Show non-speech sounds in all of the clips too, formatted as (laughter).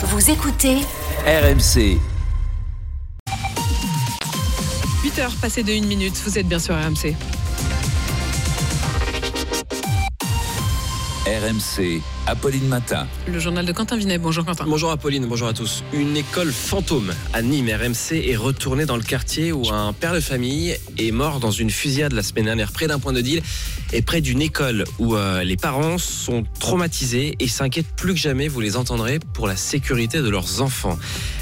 Vous écoutez RMC. 8h passées de 1 minute, vous êtes bien sur RMC. RMC. Apolline Matin. Le journal de Quentin Vinet. Bonjour Quentin. Bonjour Apolline, bonjour à tous. Une école fantôme à Nîmes, RMC, est retournée dans le quartier où un père de famille est mort dans une fusillade la semaine dernière près d'un point de deal et près d'une école où euh, les parents sont traumatisés et s'inquiètent plus que jamais, vous les entendrez, pour la sécurité de leurs enfants.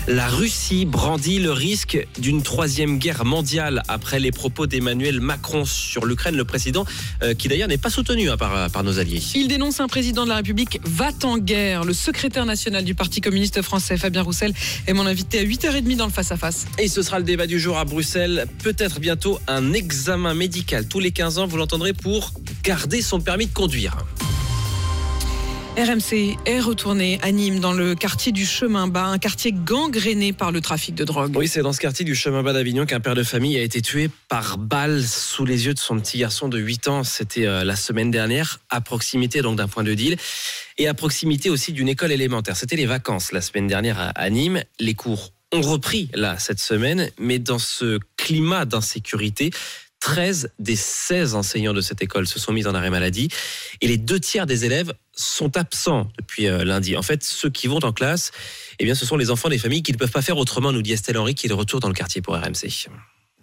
La Russie brandit le risque d'une troisième guerre mondiale après les propos d'Emmanuel Macron sur l'Ukraine, le président, euh, qui d'ailleurs n'est pas soutenu hein, par, par nos alliés. Il dénonce un président de la République va en guerre. Le secrétaire national du Parti communiste français, Fabien Roussel, est mon invité à 8h30 dans le face-à-face. Et ce sera le débat du jour à Bruxelles. Peut-être bientôt un examen médical tous les 15 ans, vous l'entendrez, pour garder son permis de conduire. RMC est retourné à Nîmes dans le quartier du Chemin Bas, un quartier gangréné par le trafic de drogue. Oui, c'est dans ce quartier du Chemin Bas d'Avignon qu'un père de famille a été tué par balle sous les yeux de son petit garçon de 8 ans. C'était euh, la semaine dernière, à proximité donc d'un point de deal et à proximité aussi d'une école élémentaire. C'était les vacances la semaine dernière à Nîmes. Les cours ont repris là cette semaine, mais dans ce climat d'insécurité, 13 des 16 enseignants de cette école se sont mis en arrêt maladie et les deux tiers des élèves sont absents depuis euh, lundi. En fait, ceux qui vont en classe, eh bien, ce sont les enfants des familles qui ne peuvent pas faire autrement, nous dit Estelle Henry, qui est de retour dans le quartier pour RMC.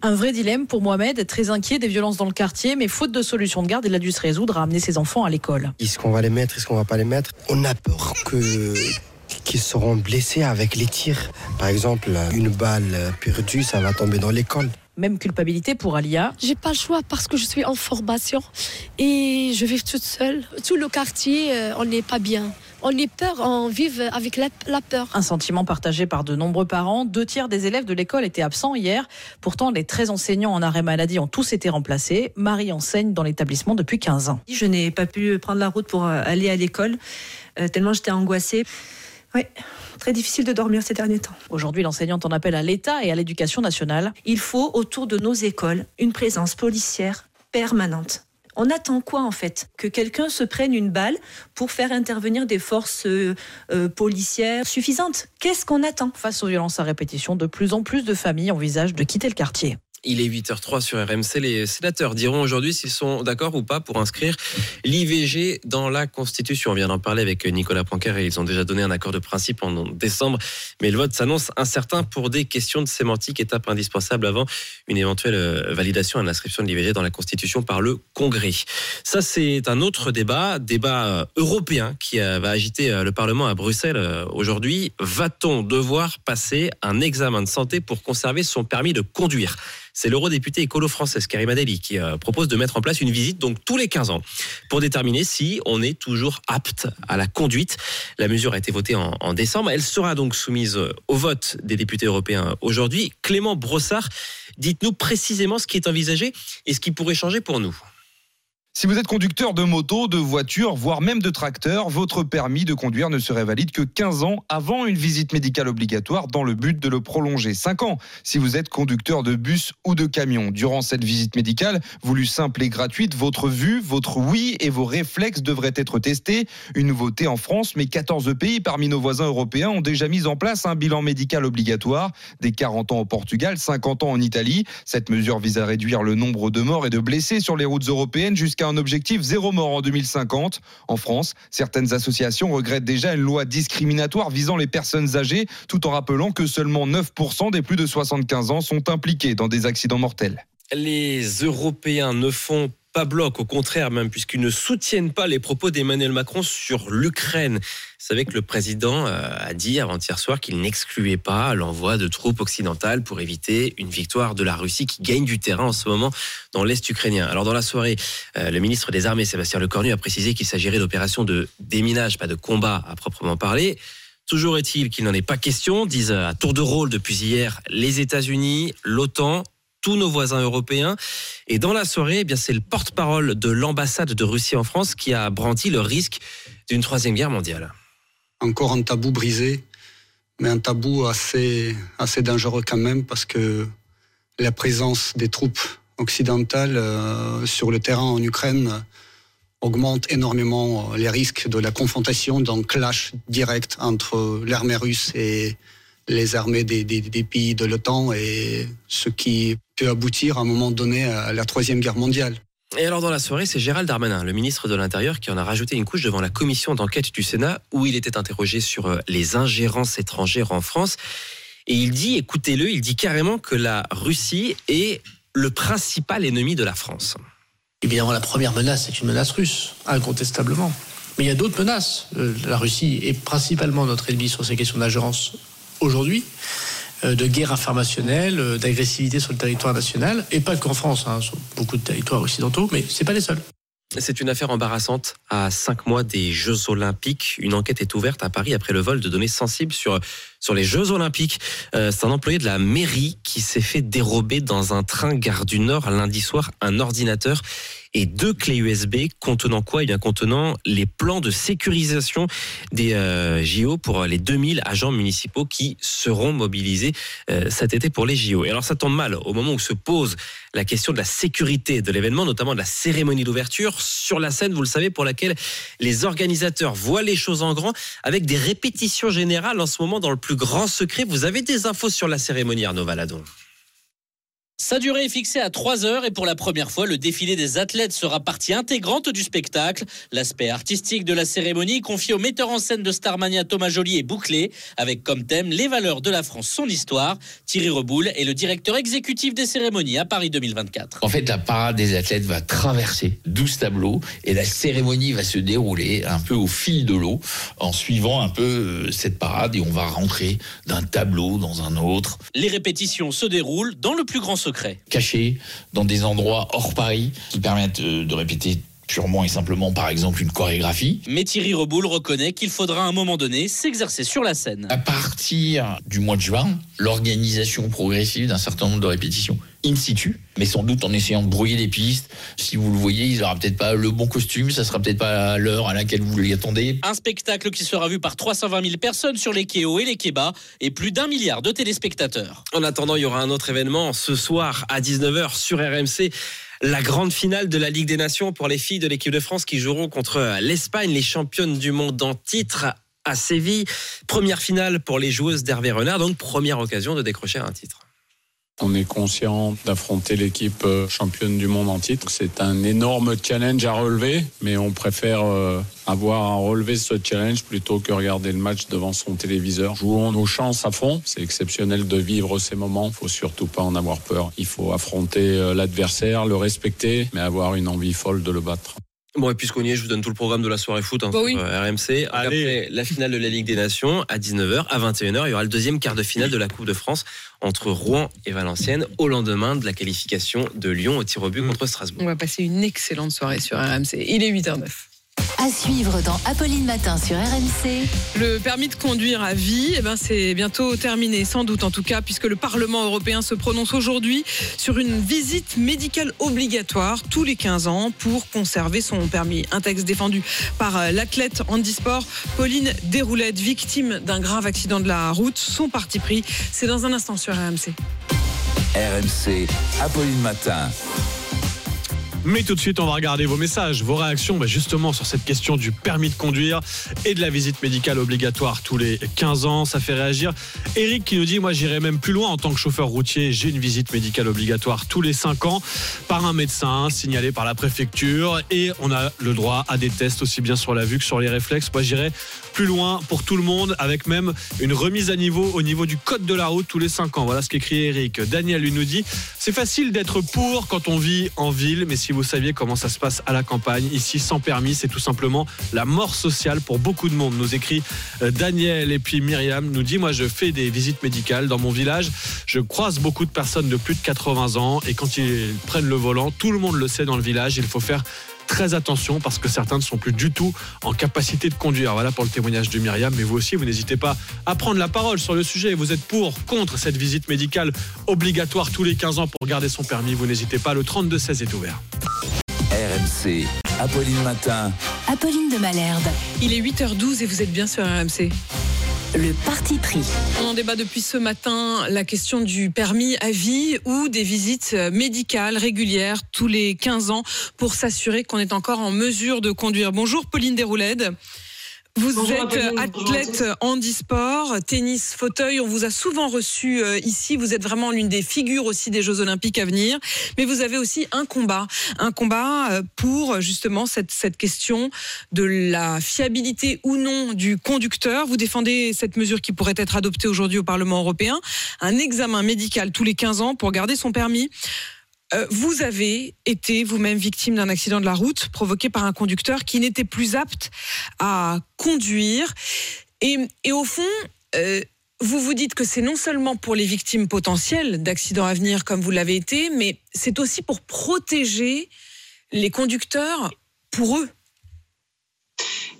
Un vrai dilemme pour Mohamed, très inquiet des violences dans le quartier, mais faute de solution de garde, il a dû se résoudre à amener ses enfants à l'école. Est-ce qu'on va les mettre, est-ce qu'on va pas les mettre? On a peur que qu'ils seront blessés avec les tirs. Par exemple, une balle perdue, ça va tomber dans l'école. Même culpabilité pour Alia. J'ai pas le choix parce que je suis en formation et je vis toute seule. Tout le quartier, euh, on n'est pas bien. On est peur, on vit avec la, la, peur. Un sentiment partagé par de nombreux parents. Deux tiers des élèves de l'école étaient absents hier. Pourtant, les 13 enseignants en arrêt maladie ont tous été remplacés. Marie enseigne dans l'établissement depuis 15 ans. Je n'ai pas pu prendre la route pour aller à l'école, euh, tellement j'étais angoissée. Oui, très difficile de dormir ces derniers temps. Aujourd'hui, l'enseignante en appelle à l'État et à l'éducation nationale. Il faut, autour de nos écoles, une présence policière permanente. On attend quoi en fait? Que quelqu'un se prenne une balle pour faire intervenir des forces euh, euh, policières suffisantes Qu'est-ce qu'on attend? Face aux violences à répétition, de plus en plus de familles envisagent de quitter le quartier. Il est 8h03 sur RMC. Les sénateurs diront aujourd'hui s'ils sont d'accord ou pas pour inscrire l'IVG dans la Constitution. On vient d'en parler avec Nicolas Planquer et ils ont déjà donné un accord de principe en décembre. Mais le vote s'annonce incertain pour des questions de sémantique, étape indispensable avant une éventuelle euh, validation et l'inscription de l'IVG dans la Constitution par le Congrès. Ça, c'est un autre débat, débat euh, européen qui euh, va agiter le Parlement à Bruxelles aujourd'hui. Va-t-on devoir passer un examen de santé pour conserver son permis de conduire? C'est l'eurodéputé écolo française Karim Adeli qui euh, propose de mettre en place une visite donc tous les 15 ans pour déterminer si on est toujours apte à la conduite. La mesure a été votée en, en décembre. Elle sera donc soumise au vote des députés européens aujourd'hui. Clément Brossard, dites-nous précisément ce qui est envisagé et ce qui pourrait changer pour nous. Si vous êtes conducteur de moto, de voiture, voire même de tracteur, votre permis de conduire ne serait valide que 15 ans avant une visite médicale obligatoire dans le but de le prolonger. 5 ans si vous êtes conducteur de bus ou de camion. Durant cette visite médicale, voulue simple et gratuite, votre vue, votre oui et vos réflexes devraient être testés. Une nouveauté en France, mais 14 pays parmi nos voisins européens ont déjà mis en place un bilan médical obligatoire. Des 40 ans au Portugal, 50 ans en Italie. Cette mesure vise à réduire le nombre de morts et de blessés sur les routes européennes jusqu'à un objectif zéro mort en 2050. En France, certaines associations regrettent déjà une loi discriminatoire visant les personnes âgées, tout en rappelant que seulement 9% des plus de 75 ans sont impliqués dans des accidents mortels. Les Européens ne font pas bloc, au contraire même, puisqu'ils ne soutiennent pas les propos d'Emmanuel Macron sur l'Ukraine. Vous savez que le président euh, a dit avant-hier soir qu'il n'excluait pas l'envoi de troupes occidentales pour éviter une victoire de la Russie qui gagne du terrain en ce moment dans l'Est ukrainien. Alors dans la soirée, euh, le ministre des Armées, Sébastien Lecornu, a précisé qu'il s'agirait d'opérations de déminage, pas de combat à proprement parler. Toujours est-il qu'il n'en est pas question, disent à tour de rôle depuis hier les États-Unis, l'OTAN tous nos voisins européens. Et dans la soirée, eh bien c'est le porte-parole de l'ambassade de Russie en France qui a brandi le risque d'une troisième guerre mondiale. Encore un tabou brisé, mais un tabou assez, assez dangereux quand même parce que la présence des troupes occidentales euh, sur le terrain en Ukraine augmente énormément les risques de la confrontation, d'un clash direct entre l'armée russe et les armées des, des, des pays de l'OTAN et ce qui peut aboutir à un moment donné à la Troisième Guerre mondiale. Et alors dans la soirée, c'est Gérald Darmanin, le ministre de l'Intérieur, qui en a rajouté une couche devant la commission d'enquête du Sénat où il était interrogé sur euh, les ingérences étrangères en France. Et il dit, écoutez-le, il dit carrément que la Russie est le principal ennemi de la France. Évidemment, la première menace, c'est une menace russe, incontestablement. Mais il y a d'autres menaces. Euh, La Russie est principalement notre ennemi sur ces questions d'ingérence aujourd'hui, euh, de guerre informationnelle, euh, d'agressivité sur le territoire national, et pas qu'en France, hein, sur beaucoup de territoires occidentaux, mais c'est pas les seuls. C'est une affaire embarrassante. À cinq mois des Jeux Olympiques, une enquête est ouverte à Paris après le vol de données sensibles sur, sur les Jeux Olympiques. Euh, c'est un employé de la mairie qui s'est fait dérober dans un train gare du Nord lundi soir un ordinateur et deux clés USB contenant quoi? Eh bien, contenant les plans de sécurisation des euh, JO pour les 2000 agents municipaux qui seront mobilisés euh, cet été pour les JO. Et alors, ça tombe mal au moment où se pose la question de la sécurité de l'événement, notamment de la cérémonie d'ouverture sur la scène, vous le savez, pour laquelle les organisateurs voient les choses en grand avec des répétitions générales en ce moment dans le plus grand secret. Vous avez des infos sur la cérémonie, Arnaud Valadon? Sa durée est fixée à 3 heures et pour la première fois, le défilé des athlètes sera partie intégrante du spectacle. L'aspect artistique de la cérémonie confié au metteur en scène de Starmania Thomas Joly est bouclé avec comme thème les valeurs de la France, son histoire. Thierry Reboul est le directeur exécutif des cérémonies à Paris 2024. En fait, la parade des athlètes va traverser 12 tableaux et la cérémonie va se dérouler un peu au fil de l'eau en suivant un peu euh, cette parade et on va rentrer d'un tableau dans un autre. Les répétitions se déroulent dans le plus grand secret. Cachés dans des endroits hors Paris qui permettent euh, de répéter purement et simplement, par exemple, une chorégraphie. Mais Thierry Reboul reconnaît qu'il faudra à un moment donné s'exercer sur la scène. À partir du mois de juin, l'organisation progressive d'un certain nombre de répétitions in situ, mais sans doute en essayant de brouiller les pistes. Si vous le voyez, il n'aura peut-être pas le bon costume, ça sera peut-être pas l'heure à laquelle vous l'y attendez. Un spectacle qui sera vu par 320 000 personnes sur les quais hauts et les quais bas et plus d'un milliard de téléspectateurs. En attendant, il y aura un autre événement ce soir à 19h sur RMC. La grande finale de la Ligue des Nations pour les filles de l'équipe de France qui joueront contre l'Espagne, les championnes du monde en titre à Séville. Première finale pour les joueuses d'Hervé Renard, donc première occasion de décrocher un titre. On est conscient d'affronter l'équipe euh, championne du monde en titre. C'est un énorme challenge à relever, mais on préfère euh, avoir à relever ce challenge plutôt que regarder le match devant son téléviseur. Jouons nos chances à fond. C'est exceptionnel de vivre ces moments. Il faut surtout pas en avoir peur. Il faut affronter euh, l'adversaire, le respecter, mais avoir une envie folle de le battre. Bon, et puisqu'on y est, je vous donne tout le programme de la soirée foot hein, Bah sur oui. euh, RMC. Après la finale de la Ligue des Nations à 19h, à 21h, il y aura le deuxième quart de finale de la Coupe de France entre Rouen et Valenciennes au lendemain de la qualification de Lyon au tir au but contre Strasbourg. On va passer une excellente soirée sur RMC. Il est 8h09. À suivre dans Apolline Matin sur RMC. Le permis de conduire à vie, eh ben c'est bientôt terminé, sans doute en tout cas, puisque le Parlement européen se prononce aujourd'hui sur une visite médicale obligatoire tous les 15 ans pour conserver son permis. Un texte défendu par l'athlète handisport Pauline Déroulette, victime d'un grave accident de la route. Son parti pris, c'est dans un instant sur RMC. RMC, Apolline Matin. Mais tout de suite, on va regarder vos messages, vos réactions bah, justement sur cette question du permis de conduire et de la visite médicale obligatoire tous les 15 ans. Ça fait réagir. Eric qui nous dit, moi j'irai même plus loin en tant que chauffeur routier. J'ai une visite médicale obligatoire tous les 5 ans par un médecin signalé par la préfecture et on a le droit à des tests aussi bien sur la vue que sur les réflexes. Moi j'irai plus loin pour tout le monde avec même une remise à niveau au niveau du code de la route tous les 5 ans. Voilà ce qu'écrit Eric. Daniel lui nous dit, c'est facile d'être pour quand on vit en ville, mais si vous saviez comment ça se passe à la campagne, ici sans permis, c'est tout simplement la mort sociale pour beaucoup de monde, nous écrit euh, Daniel. Et puis Myriam nous dit, moi je fais des visites médicales dans mon village, je croise beaucoup de personnes de plus de 80 ans et quand ils prennent le volant, tout le monde le sait dans le village, il faut faire très attention parce que certains ne sont plus du tout en capacité de conduire. Voilà pour le témoignage de Myriam. Mais vous aussi, vous n'hésitez pas à prendre la parole sur le sujet. Vous êtes pour, contre cette visite médicale obligatoire tous les 15 ans pour garder son permis. Vous n'hésitez pas. Le 32-16 est ouvert. RMC, Apolline Matin. Apolline de Malherbe. Il est 8h12 et vous êtes bien sur RMC. Le parti pris. On en débat depuis ce matin la question du permis à vie ou des visites médicales régulières tous les 15 ans pour s'assurer qu'on est encore en mesure de conduire. Bonjour Pauline Desroulèdes. Vous Bonjour, êtes à athlète handisport, tennis, fauteuil. On vous a souvent reçu euh, ici. Vous êtes vraiment l'une des figures aussi des Jeux Olympiques à venir. Mais vous avez aussi un combat, un combat euh, pour justement cette, cette question de la fiabilité ou non du conducteur. Vous défendez cette mesure qui pourrait être adoptée aujourd'hui au Parlement européen, un examen médical tous les 15 ans pour garder son permis. Euh, vous avez été vous-même victime d'un accident de la route provoqué par un conducteur qui n'était plus apte à conduire. Et, au fond, euh, vous vous dites que c'est non seulement pour les victimes potentielles d'accidents à venir comme vous l'avez été, mais c'est aussi pour protéger les conducteurs pour eux.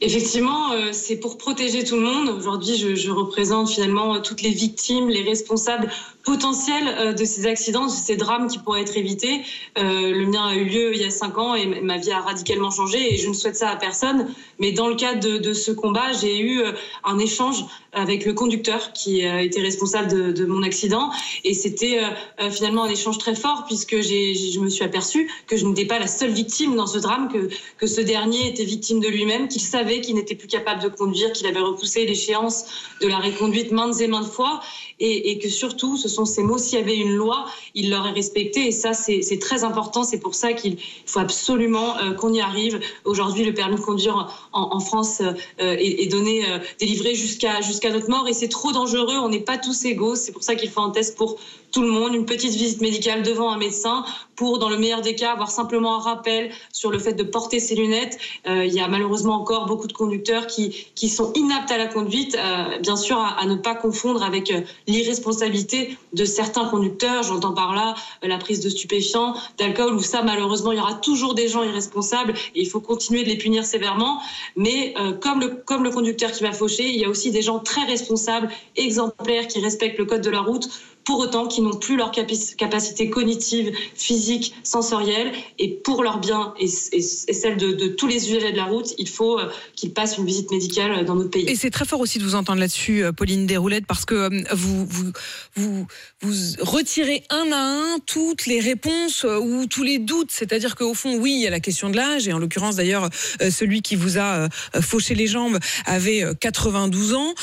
Effectivement, euh, c'est pour protéger tout le monde. Aujourd'hui, je, représente finalement toutes les victimes, les responsables potentiels euh, de ces accidents, de ces drames qui pourraient être évités. Euh, le mien a eu lieu il y a cinq ans et ma vie a radicalement changé et je ne souhaite ça à personne. Mais dans le cadre de, ce combat, j'ai eu euh, un échange avec le conducteur qui était responsable de, mon accident et c'était finalement un échange très fort puisque je me suis aperçue que je n'étais pas la seule victime dans ce drame, que, que ce dernier était victime de lui-même, qu'il savait qu'il n'était plus capable de conduire, qu'il avait repoussé l'échéance de la reconduite maintes et maintes fois et, que surtout, ce sont ces mots, s'il y avait une loi, il l'aurait respectée et ça, c'est très important. C'est pour ça qu'il faut absolument euh, qu'on y arrive. Aujourd'hui, le permis de conduire en, France euh, est, est donné, euh, délivré jusqu'à jusqu'à notre mort et c'est trop dangereux. On n'est pas tous égaux. C'est pour ça qu'il faut un test pour tout le monde, une petite visite médicale devant un médecin pour, dans le meilleur des cas, avoir simplement un rappel sur le fait de porter ses lunettes. Euh, il y a malheureusement encore beaucoup de conducteurs qui, qui sont inaptes à la conduite, euh, bien sûr à, ne pas confondre avec euh, l'irresponsabilité de certains conducteurs. J'entends par là la prise de stupéfiants, d'alcool, où ça malheureusement il y aura toujours des gens irresponsables et il faut continuer de les punir sévèrement. Mais comme, le, comme le conducteur qui va faucher, il y a aussi des gens très responsables, exemplaires, qui respectent le code de la route pour autant qui n'ont plus leur capacité cognitive, physique, sensorielle, et pour leur bien et, celle de, tous les usagers de la route, il faut euh, qu'ils passent une visite médicale euh, dans notre pays. Et c'est très fort aussi de vous entendre là-dessus, euh, Pauline Desroulettes, parce que vous, vous, retirez un à un toutes les réponses ou tous les doutes. C'est-à-dire qu'au fond, oui, il y a la question de l'âge, et en l'occurrence d'ailleurs, celui qui vous a fauché les jambes avait euh, 92 ans.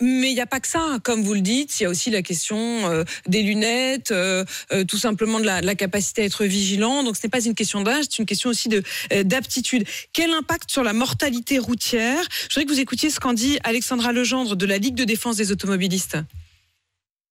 Mais il n'y a pas que ça, comme vous le dites, il y a aussi la question des lunettes, euh, euh, tout simplement de la, capacité à être vigilant. Donc ce n'est pas une question d'âge, c'est une question aussi de euh, d'aptitude. Quel impact sur la mortalité routière? Je voudrais que vous écoutiez ce qu'en dit Alexandra Legendre de la Ligue de défense des automobilistes.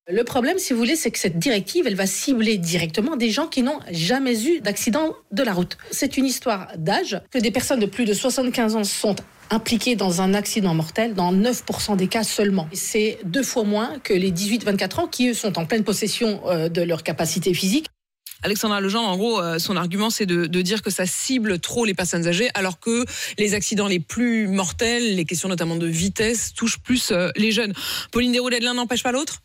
Le problème, si vous voulez, c'est que cette directive, elle va cibler directement des gens qui n'ont jamais eu d'accident de la route. C'est une histoire d'âge, que des personnes de plus de 75 ans sont impliquées dans un accident mortel dans 9% des cas seulement. C'est deux fois moins que les 18-24 ans qui, eux, sont en pleine possession euh, de leur capacité physique. Alexandra Legendre, en gros, euh, son argument, c'est de, dire que ça cible trop les personnes âgées, alors que les accidents les plus mortels, les questions notamment de vitesse, touchent plus euh, les jeunes. Pauline Desroulettes, l'un n'empêche pas l'autre?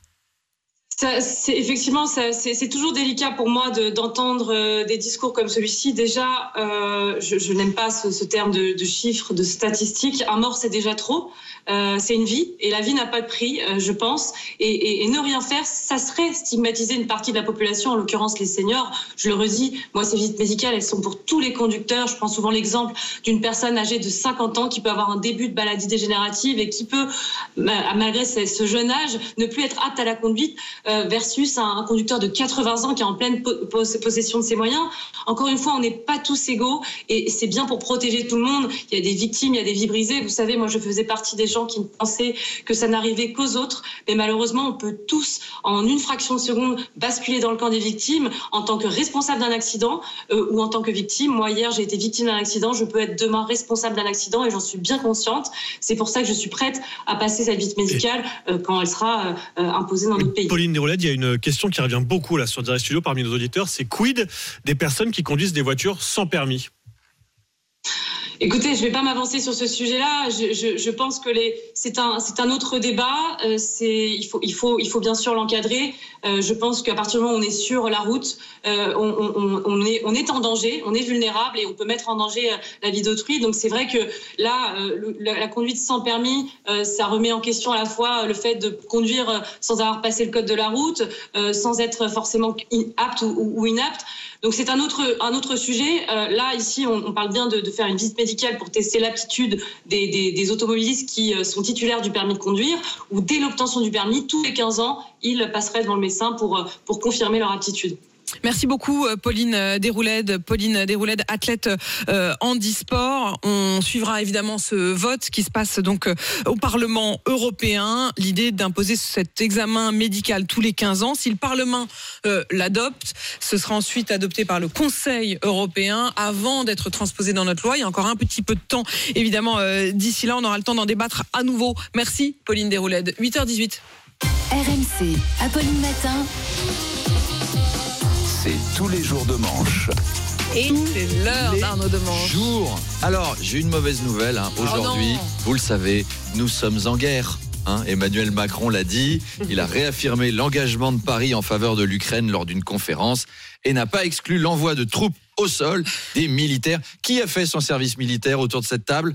C'est effectivement, c'est toujours délicat pour moi de- d'entendre euh, des discours comme celui-ci. Déjà, euh, je, n'aime pas ce, terme de, chiffres, de statistiques. Un mort, c'est déjà trop. Euh, c'est une vie et la vie n'a pas de prix, je pense. Et, et- ne rien faire, ça serait stigmatiser une partie de la population, en l'occurrence les seniors. Je le redis, moi, ces visites médicales, elles sont pour tous les conducteurs. Je prends souvent l'exemple d'une personne âgée de 50 ans qui peut avoir un début de maladie dégénérative et qui peut, ma- malgré ce jeune âge, ne plus être apte à la conduite versus un, conducteur de 80 ans qui est en pleine po- pos- possession de ses moyens. Encore une fois, on n'est pas tous égaux et c'est bien pour protéger tout le monde. Il y a des victimes, il y a des vies brisées. Vous savez, moi, je faisais partie des gens qui pensaient que ça n'arrivait qu'aux autres, mais malheureusement, on peut tous, en une fraction de seconde, basculer dans le camp des victimes en tant que responsable d'un accident euh, ou en tant que victime. Moi, hier, j'ai été victime d'un accident. Je peux être demain responsable d'un accident et j'en suis bien consciente. C'est pour ça que je suis prête à passer cette visite médicale euh, quand elle sera euh, euh, imposée dans notre pays. Pauline Il y a une question qui revient beaucoup là sur Direct Studio parmi nos auditeurs, c'est quid des personnes qui conduisent des voitures sans permis? Écoutez, je ne vais pas m'avancer sur ce sujet-là. Je, je, je, pense que les, c'est un, un autre débat. Euh, il faut, il faut, il faut bien sûr l'encadrer. Euh, je pense qu'à partir du moment où on est sur la route, euh, on, on, on, est, on est en danger, on est vulnérable et on peut mettre en danger euh, la vie d'autrui. Donc c'est vrai que là, la, conduite sans permis, ça remet en question à la fois le fait de conduire sans avoir passé le code de la route, sans être forcément apte ou, ou inapte. Donc c'est un autre, un autre sujet. Euh, là, ici, on, parle bien de, faire une visite médicale pour tester l'aptitude des, automobilistes qui euh, sont titulaires du permis de conduire, ou dès l'obtention du permis, tous les 15 ans, ils passeraient devant le médecin pour, euh, pour confirmer leur aptitude. Merci beaucoup Pauline Desroulèdes, Pauline Desroulèdes, athlète euh, handisport. On suivra évidemment ce vote qui se passe donc euh, au Parlement européen. L'idée d'imposer cet examen médical tous les 15 ans. Si le Parlement euh, l'adopte, ce sera ensuite adopté par le Conseil européen avant d'être transposé dans notre loi. Il y a encore un petit peu de temps, évidemment. D'ici là, on aura le temps d'en débattre à nouveau. Merci Pauline Desroulèdes. 8h18. RMC, Apolline Matin c'est tous les jours de manche. Et c'est l'heure d'Arnaud de Manche. Jour. Alors, j'ai une mauvaise nouvelle. Hein. Aujourd'hui, oh vous le savez, nous sommes en guerre. Hein. Emmanuel Macron l'a dit. Il a (laughs) réaffirmé l'engagement de Paris en faveur de l'Ukraine lors d'une conférence et n'a pas exclu l'envoi de troupes au sol des militaires. Qui a fait son service militaire autour de cette table?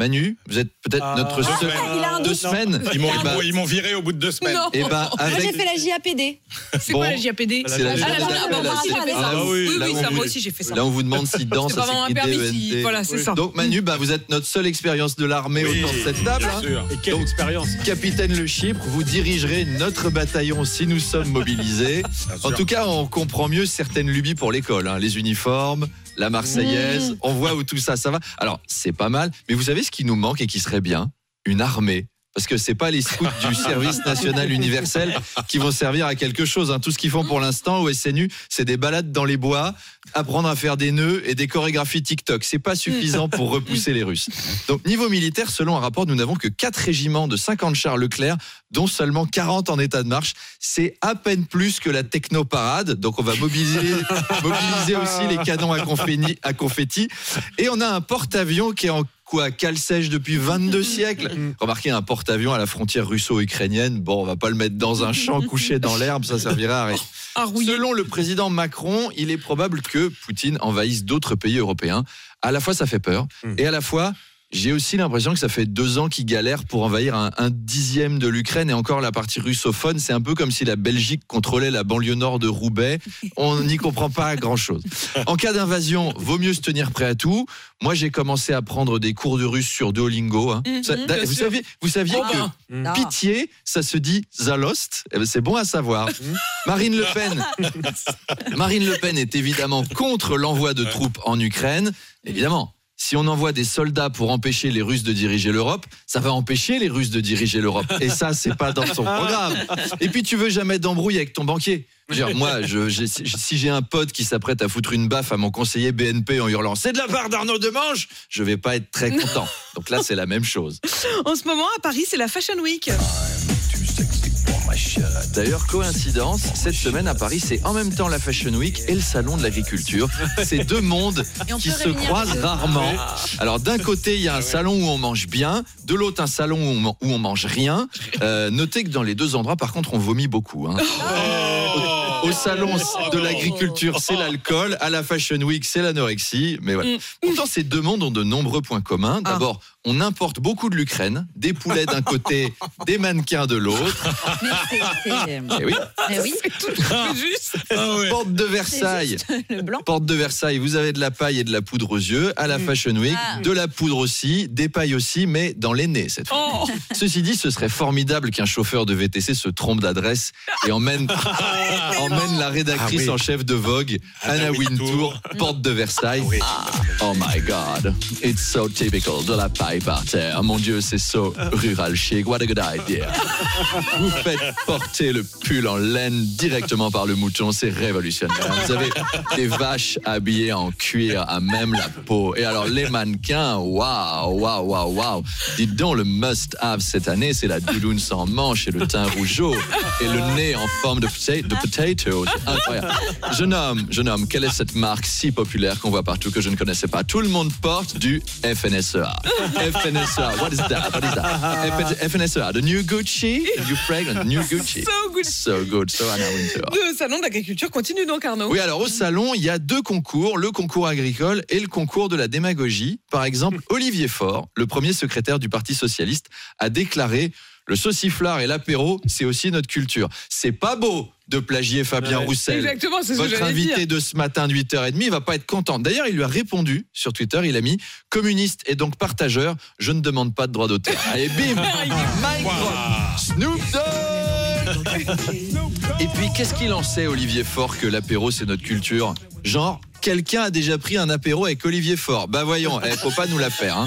Manu, vous êtes peut-être Ah, notre deux seul- semaines. deux semaines. Ils m'ont ils m'ont viré au bout de deux semaines. Non. Eh ben, Moi, j'ai fait la JAPD. C'est Bon. quoi la JAPD C'est la Ah, JAPD. ah, bah, où- Oui, oui, ça, on moi vous- aussi, j'ai fait ça. Là, on vous demande (laughs) si dans C'est un s'écrit permis, DENT. si- voilà, c'est ça. Donc Manu, bah, vous êtes notre seule expérience de l'armée Oui, autour de cette table. bien hein. sûr. Et quelle Donc, expérience Capitaine Le Chypre, vous dirigerez notre bataillon si nous sommes mobilisés. En tout cas, on comprend mieux certaines lubies pour l'école. hein. Les uniformes, la Marseillaise, on voit où tout ça, ça va. Alors, c'est pas mal, mais vous savez ce qui nous manque et qui serait bien? Une armée. Parce que c'est pas les scouts du service national universel qui vont servir à quelque chose. hein. Tout ce qu'ils font pour l'instant au SNU, c'est des balades dans les bois, apprendre à faire des nœuds et des chorégraphies TikTok. C'est pas suffisant pour repousser les Russes. Donc niveau militaire, selon un rapport, nous n'avons que 4 régiments de 50 chars Leclerc, dont seulement 40 en état de marche. C'est à peine plus que la technoparade. Donc on va mobiliser, mobiliser aussi les canons à confetti, à confetti. Et on a un porte-avions qui est en quoi cale sèche depuis 22 (laughs) siècles. Remarquez un porte-avions à la frontière russo-ukrainienne. Bon, on va pas le mettre dans un champ couché dans l'herbe, ça servira à rien. (laughs) Selon le président Macron, il est probable que Poutine envahisse d'autres pays européens. À la fois, ça fait peur, et à la fois, j'ai aussi l'impression que ça fait deux ans qu'il galère pour envahir un, un dixième de l'Ukraine et encore la partie russophone. C'est un peu comme si la Belgique contrôlait la banlieue nord de Roubaix. On n'y comprend pas grand-chose. En cas d'invasion, vaut mieux se tenir prêt à tout. Moi, j'ai commencé à prendre des cours de russe sur Duolingo. hein. Mhm, Ça- vous, saviez, vous saviez Oh ben. que Mhm. pitié, ça se dit Zalost Eh ben, C'est bon à savoir. Marine Le Pen, (laughs) Marine Le Pen est évidemment contre l'envoi de troupes en Ukraine. Évidemment, si on envoie des soldats pour empêcher les Russes de diriger l'Europe, ça va empêcher les Russes de diriger l'Europe. Et ça, c'est pas dans son programme. Et puis, tu veux jamais d'embrouille avec ton banquier. Moi, je- si j'ai un pote qui s'apprête à foutre une baffe à mon conseiller BNP en hurlant c'est de la part d'Arnaud Demange, je vais pas être très content. (laughs) Donc là, c'est la même chose. En ce moment, à Paris, c'est la Fashion Week. D'ailleurs, coïncidence, cette semaine à Paris, c'est en même temps la Fashion Week et le Salon de l'Agriculture. C'est deux mondes (laughs) qui se croisent rarement. Alors d'un côté, il y a un salon où on mange bien, de l'autre, un salon où on, où on mange rien. Euh, notez que dans les deux endroits, par contre, on vomit beaucoup. hein. Au, au salon de l'agriculture, c'est l'alcool. À la Fashion Week, c'est l'anorexie. Mais voilà. Pourtant, ces deux mondes ont de nombreux points communs. D'abord, on importe beaucoup de l'Ukraine, des poulets d'un côté, (laughs) des mannequins de l'autre. (laughs) Eh oui. Eh oui. juste. Porte de Versailles. Le blanc. Porte de Versailles, vous avez de la paille et de la poudre aux yeux. À la Fashion Week, Ah. de la poudre aussi, des pailles aussi, mais dans les nez cette fois. Oh. Ceci dit, ce serait formidable qu'un chauffeur de VTC se trompe d'adresse et emmène, (laughs) emmène la rédactrice Ah oui. en chef de Vogue, Anna Wintour, Wintour. porte de Versailles. Oh my God, it's so typical de la paille par terre. Mon Dieu, c'est so rural chic. What a good idea. Vous faites porter le pull en laine directement par le mouton, c'est révolutionnaire. Vous avez des vaches habillées en cuir à même la peau. Et alors les mannequins, waouh, waouh, waouh, waouh. Dites donc, le must-have cette année, c'est la doudoune sans manche et le teint rougeau et le nez en forme de, pota- incroyable. Jeune homme, jeune homme, quelle est cette marque si populaire qu'on voit partout que je ne connaissais pas? Tout le monde porte du FNSEA. FNSEA, what is that? What is that? (laughs) FNSEA, the new Gucci, the new fragrance, new Gucci? (laughs) So good. So good, so Anna Wintour. Le salon de l'agriculture continue donc, Arnaud. Oui, alors au salon, il y a deux concours, le concours agricole et le concours de la démagogie. Par exemple, Olivier Faure, le premier secrétaire du Parti socialiste, a déclaré le sauciflard et l'apéro, c'est aussi notre culture. C'est pas beau de plagier Fabien Ouais. Roussel. Exactement, c'est ce que Votre invité dire. de ce matin de 8h30, il va pas être content. D'ailleurs, il lui a répondu sur Twitter, il a mis communiste et donc partageur, je ne demande pas de droit d'auteur. Allez, bim (laughs) Mic drop. Snoop Dogg (laughs) Et puis, qu'est-ce qu'il en sait, Olivier Faure, que l'apéro, c'est notre culture? Genre, quelqu'un a déjà pris un apéro avec Olivier Faure. Bah voyons, il faut pas nous la faire. hein.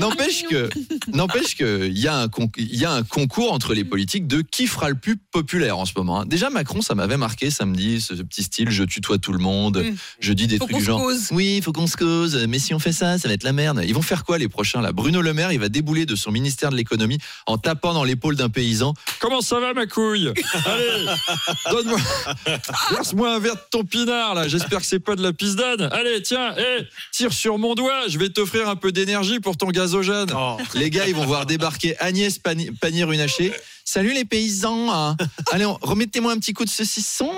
N'empêche que, n'empêche que, il y a un con- il y a un concours entre les politiques de qui fera le plus populaire en ce moment. hein. Déjà Macron, ça m'avait marqué samedi, ce petit style, je tutoie tout le monde, je dis des Faut trucs qu'on du se genre. cause. Oui, il faut qu'on se cause. Mais si on fait ça, ça va être la merde. Ils vont faire quoi les prochains là? Bruno Le Maire, il va débouler de son ministère de l'économie en tapant dans l'épaule d'un paysan. Comment ça va ma couille? Allez, donne-moi, (laughs) verse-moi un verre de ton pinard là. J'espère que c'est pas de la pisdane. Allez, tiens, hé, tire sur mon doigt. Je vais t'offrir un peu d'énergie pour ton gazogène. Les gars, ils vont voir débarquer Agnès Pannier-Runacher. Salut les paysans. (laughs) Allez, remettez-moi un petit coup de saucisson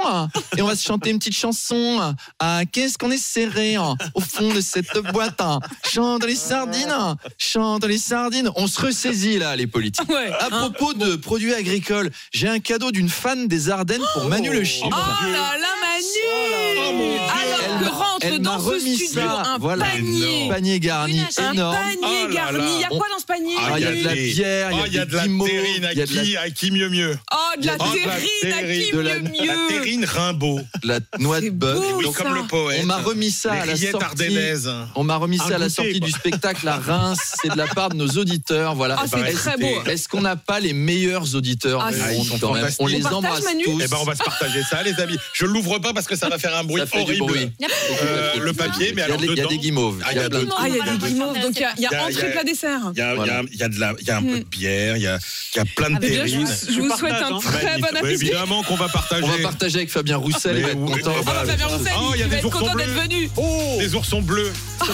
et on va se chanter une petite chanson. Ah, qu'est-ce qu'on est serré hein, au fond de cette boîte. hein. Chante les sardines, chante les sardines. On se ressaisit là, les politiques. Ouais, À hein. propos de produits agricoles, j'ai un cadeau d'une fan des Ardennes pour Manu Le Chypre. Oh là là, Manu Alors que rentre Elle dans ce studio ça. un voilà. panier. Panier garni Un énorme. panier Oh garni. Il y a quoi dans ce panier? Ah, il y a de la bière, il y a, Oh, il y a des de la terrine. À qui mieux mieux? Oh, de la Oh, terrine, à qui de la- mieux La mieux terrine Rimbaud. la noix de bœuf. comme le poète. on m'a remis ça à la sortie. On m'a remis ça à la sortie du spectacle à Reims. C'est de la part de nos auditeurs. Voilà. Ah, c'est Est-ce- très beau. Est-ce qu'on n'a pas les meilleurs auditeurs Ah, du monde quand même. On les embrasse tous. Eh ben, on va se partager ça, les amis. Je l'ouvre pas parce que ça va faire un bruit horrible. Euh, le papier, mais Il y a alors des- il y a des guimauves. Ah, Il y a plein de Ah, il y a Voilà. des guimauves, donc il y a, entrée, il y a- plat, dessert. Il y a, un peu de bière, il y a, plein de Ah, terrines. vous, je vous souhaite un très bon appétit. évidemment qu'on va partager. On va partager avec Fabien Roussel. il va être content. Ah, voilà. Fabien Roussel, Oh, il va des être oursons content d'être bleus. venu. Des oursons bleus. (laughs)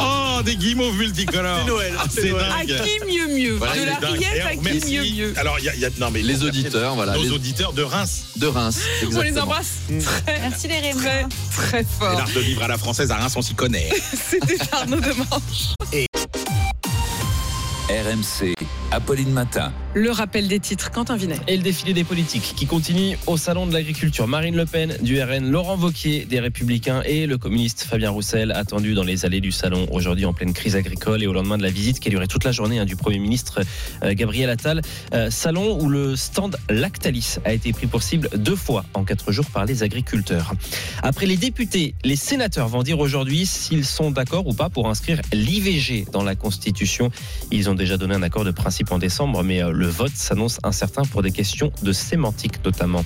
Oh, des guimauves multicolores. C'est Noël, Ah, c'est. À qui mieux mieux Voilà, De la. Et rillette à qui mieux mieux Alors, il y a, il y a- non, mais Les auditeurs, voilà, Nos les- auditeurs de Reims. de Reims. On les embrasse très, Merci les Rémois. très, très Et fort. l'art de vivre à la française à Reims, on s'y connaît. (laughs) C'était Arnaud Demanche. RMC, Apolline Matin. Le rappel des titres, Quentin Vinet. Et le défilé des politiques qui continue au Salon de l'Agriculture. Marine Le Pen du RN, Laurent Vauquier des Républicains et le communiste Fabien Roussel attendu dans les allées du Salon aujourd'hui en pleine crise agricole et au lendemain de la visite qui a duré toute la journée hein, du Premier ministre euh, Gabriel Attal. Euh, salon où le stand Lactalis a été pris pour cible deux fois en quatre jours par les agriculteurs. Après les députés, les sénateurs vont dire aujourd'hui s'ils sont d'accord ou pas pour inscrire l'IVG dans la Constitution. Ils ont déjà donné un accord de principe en décembre, mais euh, le vote s'annonce incertain pour des questions de sémantique notamment.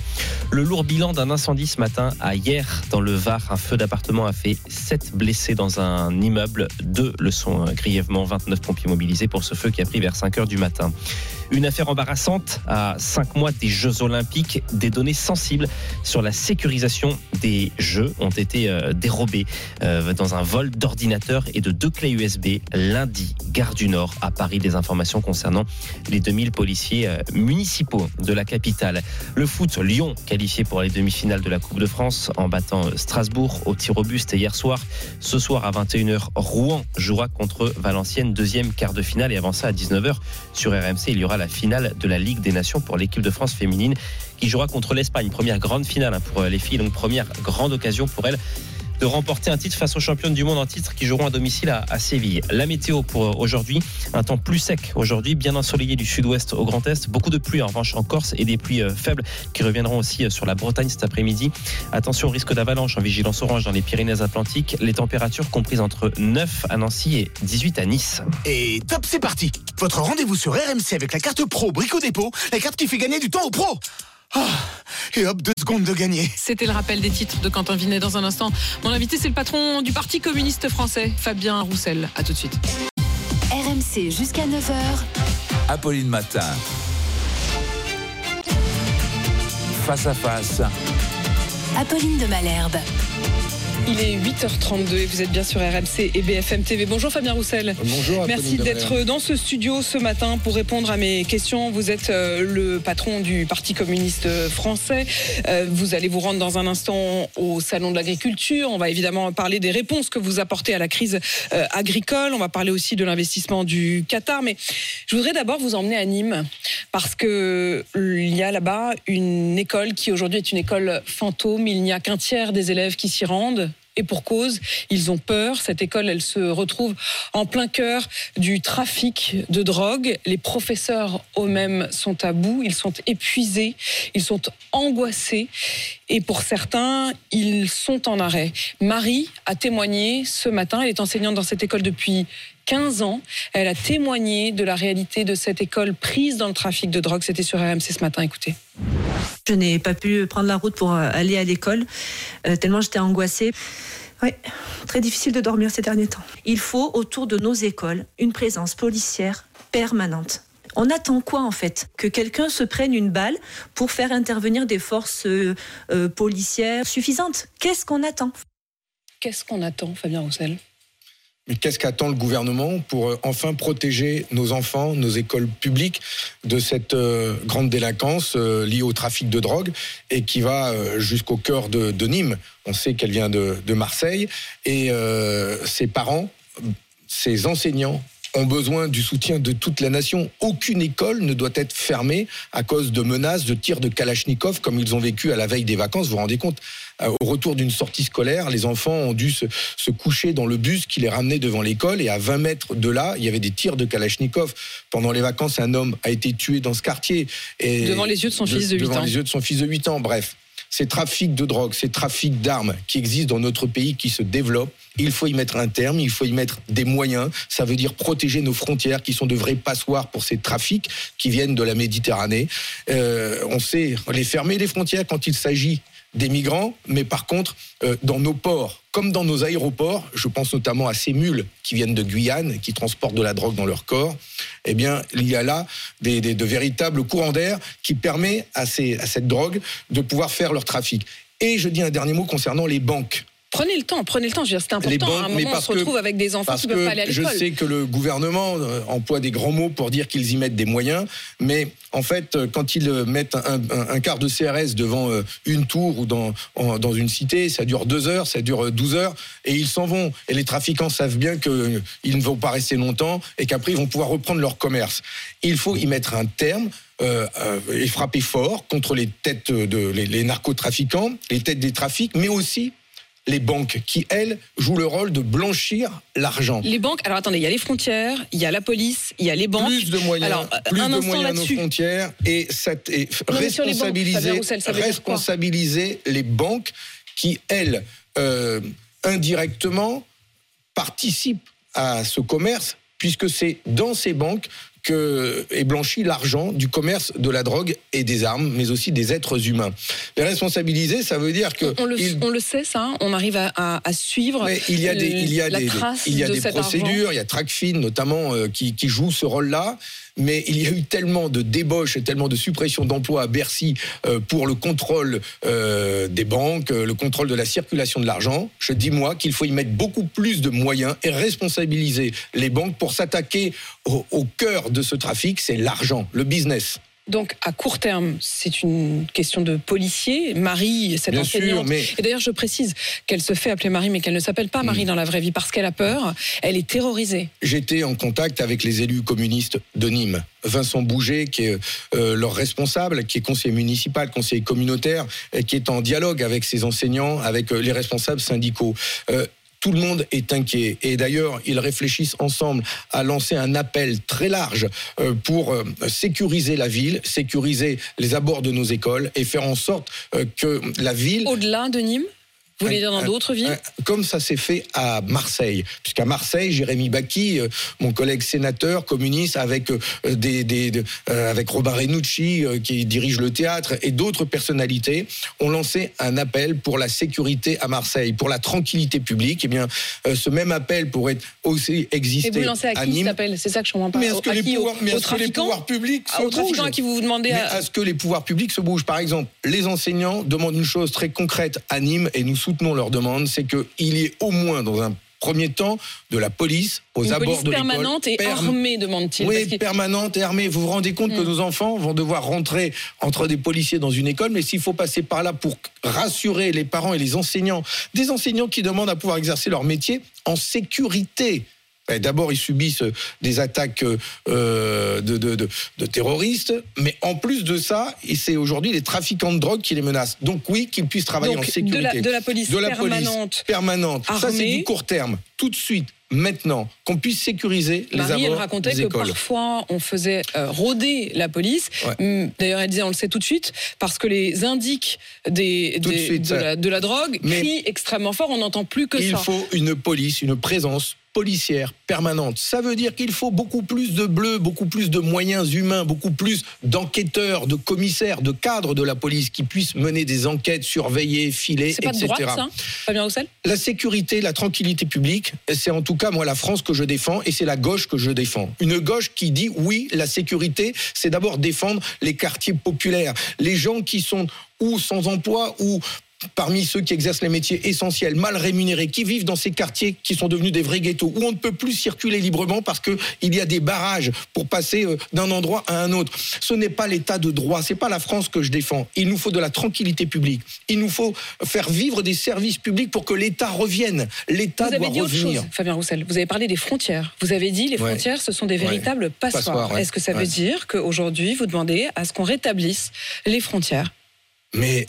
Le lourd bilan d'un incendie ce matin à hier dans le Var. Un feu d'appartement a fait 7 blessés dans un immeuble. Deux le sont euh, grièvement. 29 pompiers mobilisés pour ce feu qui a pris vers 5 heures du matin. Une affaire embarrassante à 5 mois des Jeux Olympiques. Des données sensibles sur la sécurisation des Jeux ont été euh, dérobées euh, dans un vol d'ordinateur et de deux clés USB lundi, gare du Nord à Paris. Des informations concernant les 2000 policiers euh, municipaux de la capitale. Le foot, Lyon qualifié pour les demi-finales de la Coupe de France en battant Strasbourg au tir au buste hier soir. Ce soir à 21h, Rouen jouera contre Valenciennes, deuxième quart de finale. Et avant ça, à 19h, sur RMC, il y aura la finale de la Ligue des Nations pour l'équipe de France féminine qui jouera contre l'Espagne. Première grande finale hein, pour euh, les filles, donc première grande occasion pour elles de remporter un titre face aux championnes du monde en titre qui joueront à domicile à, Séville. La météo pour aujourd'hui, un temps plus sec aujourd'hui, bien ensoleillé du sud-ouest au Grand Est, beaucoup de pluie en revanche en Corse et des pluies euh, faibles qui reviendront aussi euh, sur la Bretagne cet après-midi. Attention au risque d'avalanche en vigilance orange dans les Pyrénées-Atlantiques, les températures comprises entre 9 à Nancy et 18 à Nice. Et top, c'est parti Votre rendez-vous sur RMC avec la carte pro Brico Dépôt, la carte qui fait gagner du temps aux pros Ah, et hop, deux secondes de gagner. C'était le rappel des titres de Quentin Vinet dans un instant. Mon invité, c'est le patron du Parti communiste français, Fabien Roussel. À tout de suite. RMC jusqu'à 9h. Apolline Matin. Face à face. Apolline de Malherbe. Il est 8h32 et vous êtes bien sur RMC et BFM TV. Bonjour Fabien Roussel. Bonjour. Merci d'être dans ce studio ce matin pour répondre à mes questions. Vous êtes euh, le patron du Parti communiste français. Euh, vous allez vous rendre dans un instant au Salon de l'agriculture. On va évidemment parler des réponses que vous apportez à la crise euh, agricole. On va parler aussi de l'investissement du Qatar. Mais je voudrais d'abord vous emmener à Nîmes parce que il y a là-bas une école qui aujourd'hui est une école fantôme. Il n'y a qu'un tiers des élèves qui s'y rendent. Et pour cause, ils ont peur. Cette école, elle se retrouve en plein cœur du trafic de drogue. Les professeurs eux-mêmes sont à bout, ils sont épuisés, ils sont angoissés. Et pour certains, ils sont en arrêt. Marie a témoigné ce matin. Elle est enseignante dans cette école depuis 15 ans. Elle a témoigné de la réalité de cette école prise dans le trafic de drogue. C'était sur RMC ce matin. Écoutez. Je n'ai pas pu prendre la route pour euh, aller à l'école, euh, tellement j'étais angoissée. Oui, très difficile de dormir ces derniers temps. Il faut autour de nos écoles une présence policière permanente. On attend quoi en fait? Que quelqu'un se prenne une balle pour faire intervenir des forces euh, euh, policières suffisantes Qu'est-ce qu'on attend? Qu'est-ce qu'on attend, Fabien Roussel? Mais qu'est-ce qu'attend le gouvernement pour euh, enfin protéger nos enfants, nos écoles publiques de cette euh, grande délinquance euh, liée au trafic de drogue et qui va jusqu'au cœur de, Nîmes? On sait qu'elle vient de, de Marseille et ses parents, ses enseignants ont besoin du soutien de toute la nation. Aucune école ne doit être fermée à cause de menaces de tirs de Kalachnikov comme ils ont vécu à la veille des vacances. Vous vous rendez compte? Au retour d'une sortie scolaire, les enfants ont dû se, se coucher dans le bus qui les ramenait devant l'école et à 20 mètres de là, il y avait des tirs de Kalachnikov. Pendant les vacances, un homme a été tué dans ce quartier. Et Devant les yeux de son fils de huit devant ans. les yeux de son fils de 8 ans. Bref, ces trafics de drogue, ces trafics d'armes qui existent dans notre pays, qui se développent, il faut y mettre un terme, il faut y mettre des moyens. Ça veut dire protéger nos frontières, qui sont de vrais passoires pour ces trafics qui viennent de la Méditerranée. Euh, on sait les fermer les frontières quand il s'agit des migrants, mais par contre, euh, dans nos ports, comme dans nos aéroports, je pense notamment à ces mules qui viennent de Guyane, qui transportent de la drogue dans leur corps, eh bien, il y a là des, de véritables courants d'air qui permettent à, à cette drogue de pouvoir faire leur trafic. Et je dis un dernier mot concernant les banques. Prenez le temps, prenez le temps. C'est Les important. banques, à un mais moment, on se retrouve que- avec des enfants qui ne peuvent pas aller à je sais que le gouvernement euh, emploie des grands mots pour dire qu'ils y mettent des moyens, mais en fait, euh, quand ils euh, mettent un, un- un quart de CRS devant une tour ou dans, en- dans une cité, ça dure deux heures, ça dure euh, 12 heures, et ils s'en vont. Et les trafiquants savent bien qu'ils ne vont pas rester longtemps et qu'après, ils vont pouvoir reprendre leur commerce. Il faut y mettre un terme. euh, euh, et frapper fort contre les têtes de les, les narcotrafiquants, les têtes des trafics, mais aussi les banques qui, elles, jouent le rôle de blanchir l'argent. Les banques, alors attendez, il y a les frontières, il y a la police, il y a les banques. Plus de moyens, Alors, plus un de moyens à nos frontières et, Non, banques, Roussel, quoi responsabiliser les banques qui, elles, euh, indirectement, participent à ce commerce, puisque c'est dans ces banques que est blanchi l'argent du commerce de la drogue et des armes, mais aussi des êtres humains. Les responsabiliser, ça veut dire que On le, ils- on le sait, ça. On arrive à, à- à suivre mais il y a des, le- il y a des, il y a des procédures, argent. il y a Tracfin notamment euh, qui, qui joue ce rôle-là. Mais il y a eu tellement de débauches et tellement de suppression d'emplois à Bercy euh, pour le contrôle euh, des banques, euh, le contrôle de la circulation de l'argent. Je dis moi qu'il faut y mettre beaucoup plus de moyens et responsabiliser les banques pour s'attaquer au, au cœur de ce trafic, c'est l'argent, le business. Donc, à court terme, c'est une question de policier. Marie, cette Bien sûr, enseignante. mais- Et d'ailleurs, je précise qu'elle se fait appeler Marie, mais qu'elle ne s'appelle pas. Marie dans la vraie vie parce qu'elle a peur. Elle est terrorisée. J'étais en contact avec les élus communistes de Nîmes. Vincent Bouget, qui est euh, leur responsable, qui est conseiller municipal, conseiller communautaire, et qui est en dialogue avec ses enseignants, avec euh, les responsables syndicaux. Euh, tout le monde est inquiet. Et d'ailleurs, ils réfléchissent ensemble à lancer un appel très large euh, pour euh, sécuriser la ville, sécuriser les abords de nos écoles et faire en sorte euh, que la ville... Au-delà de Nîmes? Vous voulez dire dans d'autres villes? Comme ça s'est fait à Marseille. Puisqu'à Marseille, Jérémy Bacchi, euh, mon collègue sénateur communiste, avec, euh, des, des- de- euh, avec Robin Renucci, euh, qui dirige le théâtre, et d'autres personnalités, ont lancé un appel pour la sécurité à Marseille, pour la tranquillité publique. Eh bien, euh, ce même appel pourrait aussi Et exister vous lancez à à qui Nîmes. s'appelle C'est ça que je comprends pas. Mais est-ce que, À les pouvoirs, mais est-ce que les pouvoirs publics Ah, se Aux bougent à qui vous vous demandez à- est-ce que les pouvoirs publics se bougent? Par exemple, les enseignants demandent une chose très concrète à Nîmes et nous soutenons leur demande, c'est qu'il y ait au moins dans un premier temps de la police aux Une abords police de l'école. permanente et Perm- armée, demande-t-il. Oui, parce permanente et armée. Vous vous rendez compte que Mm. nos enfants vont devoir rentrer entre des policiers dans une école, mais s'il faut passer par là pour rassurer les parents et les enseignants, des enseignants qui demandent à pouvoir exercer leur métier en sécurité. Eh, D'abord, ils subissent euh, des attaques euh, de, de- de- de terroristes, mais en plus de ça, c'est aujourd'hui les trafiquants de drogue qui les menacent. Donc oui, qu'ils puissent travailler Donc, en de sécurité. la- de la police permanente, permanente. Ça, c'est du court terme. Tout de suite, maintenant, qu'on puisse sécuriser les Marie, elle abords racontait des que parfois on faisait euh, rôder la police. Ouais. Hum, D'ailleurs, elle disait, on le sait tout de suite, parce que les des, Tout de suite, la, de la drogue crient extrêmement fort. On n'entend plus que Il ça. faut une police, une présence policière permanente. Ça veut dire qu'il faut beaucoup plus de bleus, beaucoup plus de moyens humains, beaucoup plus d'enquêteurs, de commissaires, de cadres de la police qui puissent mener des enquêtes, surveiller, filer, C'est pas de etc. droite, ça Fabien Roussel? La sécurité, la tranquillité publique, c'est en tout cas moi la France que je défends et c'est la gauche que je défends. Une gauche qui dit oui, la sécurité, c'est d'abord défendre les quartiers populaires, les gens qui sont ou sans emploi ou parmi ceux qui exercent les métiers essentiels, mal rémunérés, qui vivent dans ces quartiers qui sont devenus des vrais ghettos, où on ne peut plus circuler librement parce qu'il y a des barrages pour passer euh, d'un endroit à un autre. Ce n'est pas l'état de droit, c'est pas la France que je défends. Il nous faut de la tranquillité publique. Il nous faut faire vivre des services publics pour que l'État revienne. L'État Vous avez doit dit autre revenir. chose, Fabien Roussel. Vous avez parlé des frontières. Vous avez dit les Ouais. frontières, ce sont des Ouais. véritables passoires. Passoires, ouais. Est-ce que ça veut dire qu'aujourd'hui, vous demandez à ce qu'on rétablisse les frontières Mais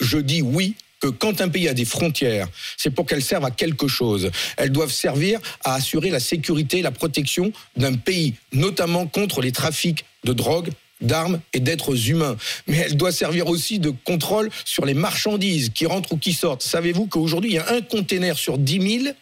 je dis oui que quand un pays a des frontières, c'est pour qu'elles servent à quelque chose. Elles doivent servir à assurer la sécurité, la protection d'un pays, notamment contre les trafics de drogue d'armes et d'êtres humains. Mais elle doit servir aussi de contrôle sur les marchandises qui rentrent ou qui sortent. Savez-vous qu'aujourd'hui, il y a un container sur 10 000